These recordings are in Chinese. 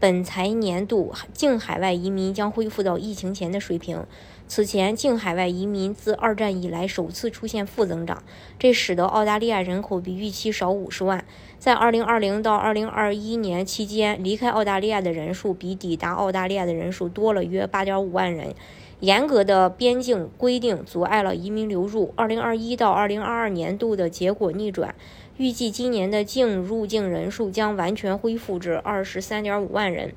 本财年度净海外移民将恢复到疫情前的水平。此前，净海外移民自二战以来首次出现负增长，这使得澳大利亚人口比预期少五十万。在2020到2021年期间，离开澳大利亚的人数比抵达澳大利亚的人数多了约8.5万人。严格的边境规定阻碍了移民流入。2021到2022年度的结果逆转。预计今年的净入境人数将完全恢复至二十三点五万人，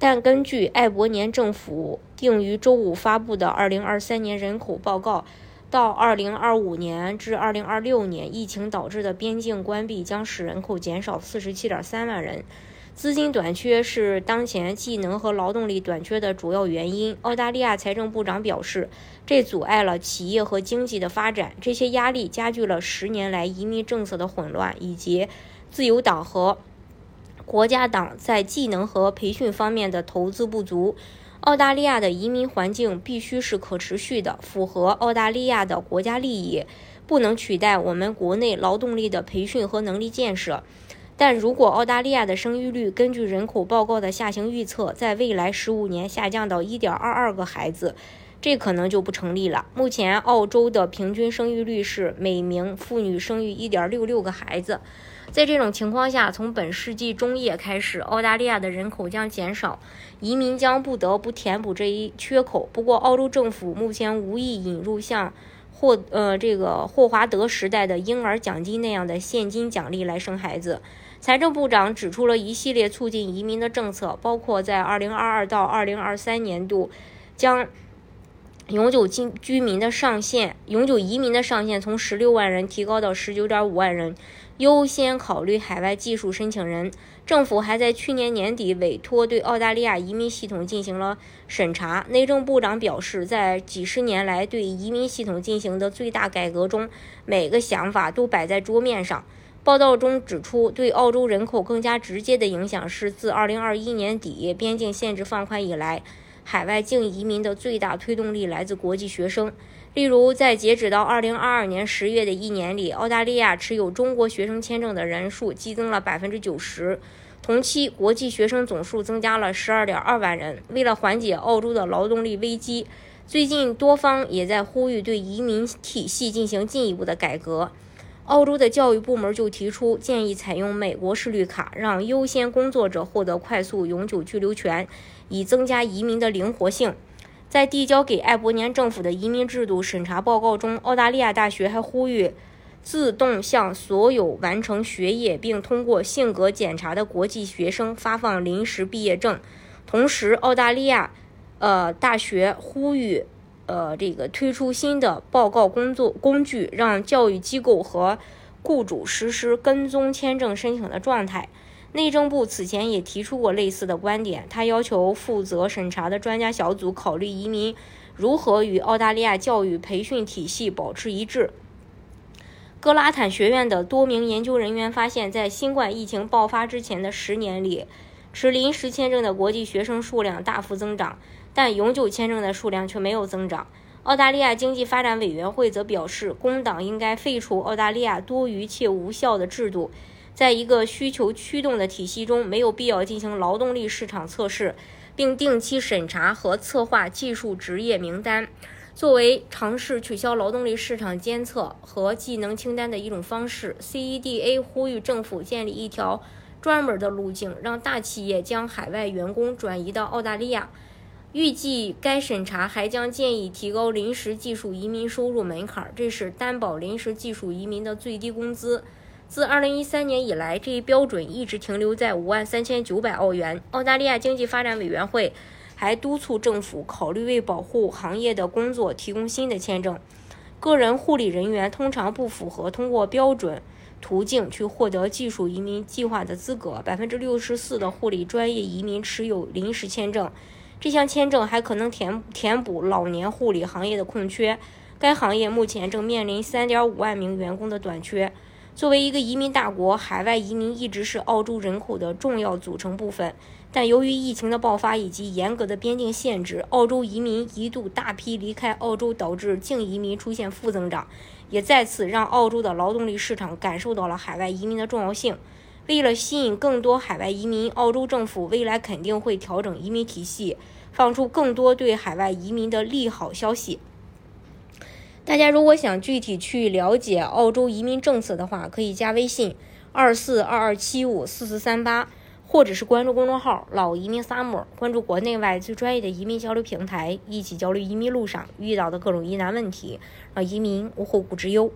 但根据艾伯年政府定于周五发布的二零二三年人口报告，到二零二五年至二零二六年，疫情导致的边境关闭将使人口减少四十七点三万人。资金短缺是当前技能和劳动力短缺的主要原因。澳大利亚财政部长表示，这阻碍了企业和经济的发展。这些压力加剧了十年来移民政策的混乱，以及自由党和国家党在技能和培训方面的投资不足。澳大利亚的移民环境必须是可持续的，符合澳大利亚的国家利益，不能取代我们国内劳动力的培训和能力建设。但如果澳大利亚的生育率根据人口报告的下行预测，在未来十五年下降到一点二二个孩子，这可能就不成立了。目前，澳洲的平均生育率是每名妇女生育一点六六个孩子。在这种情况下，从本世纪中叶开始，澳大利亚的人口将减少，移民将不得不填补这一缺口。不过，澳洲政府目前无意引入像霍呃这个霍华德时代的婴儿奖金那样的现金奖励来生孩子。财政部长指出了一系列促进移民的政策，包括在2022到2023年度将永久居居民的上限、永久移民的上限从16万人提高到19.5万人，优先考虑海外技术申请人。政府还在去年年底委托对澳大利亚移民系统进行了审查。内政部长表示，在几十年来对移民系统进行的最大改革中，每个想法都摆在桌面上。报道中指出，对澳洲人口更加直接的影响是自2021年底边境限制放宽以来，海外净移民的最大推动力来自国际学生。例如，在截止到2022年10月的一年里，澳大利亚持有中国学生签证的人数激增了90%，同期国际学生总数增加了12.2万人。为了缓解澳洲的劳动力危机，最近多方也在呼吁对移民体系进行进一步的改革。澳洲的教育部门就提出建议，采用美国式绿卡，让优先工作者获得快速永久居留权，以增加移民的灵活性。在递交给艾伯年政府的移民制度审查报告中，澳大利亚大学还呼吁自动向所有完成学业并通过性格检查的国际学生发放临时毕业证。同时，澳大利亚呃大学呼吁。呃，这个推出新的报告工作工具，让教育机构和雇主实施跟踪签证申请的状态。内政部此前也提出过类似的观点，他要求负责审查的专家小组考虑移民如何与澳大利亚教育培训体系保持一致。格拉坦学院的多名研究人员发现，在新冠疫情爆发之前的十年里，持临时签证的国际学生数量大幅增长。但永久签证的数量却没有增长。澳大利亚经济发展委员会则表示，工党应该废除澳大利亚多余且无效的制度。在一个需求驱动的体系中，没有必要进行劳动力市场测试，并定期审查和策划技术职业名单，作为尝试取消劳动力市场监测和技能清单的一种方式。CEDA 呼吁政府建立一条专门的路径，让大企业将海外员工转移到澳大利亚。预计该审查还将建议提高临时技术移民收入门槛，这是担保临时技术移民的最低工资。自2013年以来，这一标准一直停留在5万3900澳元。澳大利亚经济发展委员会还督促政府考虑为保护行业的工作提供新的签证。个人护理人员通常不符合通过标准途径去获得技术移民计划的资格。64%的护理专业移民持有临时签证。这项签证还可能填填补老年护理行业的空缺。该行业目前正面临3.5万名员工的短缺。作为一个移民大国，海外移民一直是澳洲人口的重要组成部分。但由于疫情的爆发以及严格的边境限制，澳洲移民一度大批离开澳洲，导致净移民出现负增长，也再次让澳洲的劳动力市场感受到了海外移民的重要性。为了吸引更多海外移民，澳洲政府未来肯定会调整移民体系，放出更多对海外移民的利好消息。大家如果想具体去了解澳洲移民政策的话，可以加微信二四二二七五四四三八，或者是关注公众号“老移民 summer”，关注国内外最专业的移民交流平台，一起交流移民路上遇到的各种疑难问题，让移民无后顾之忧。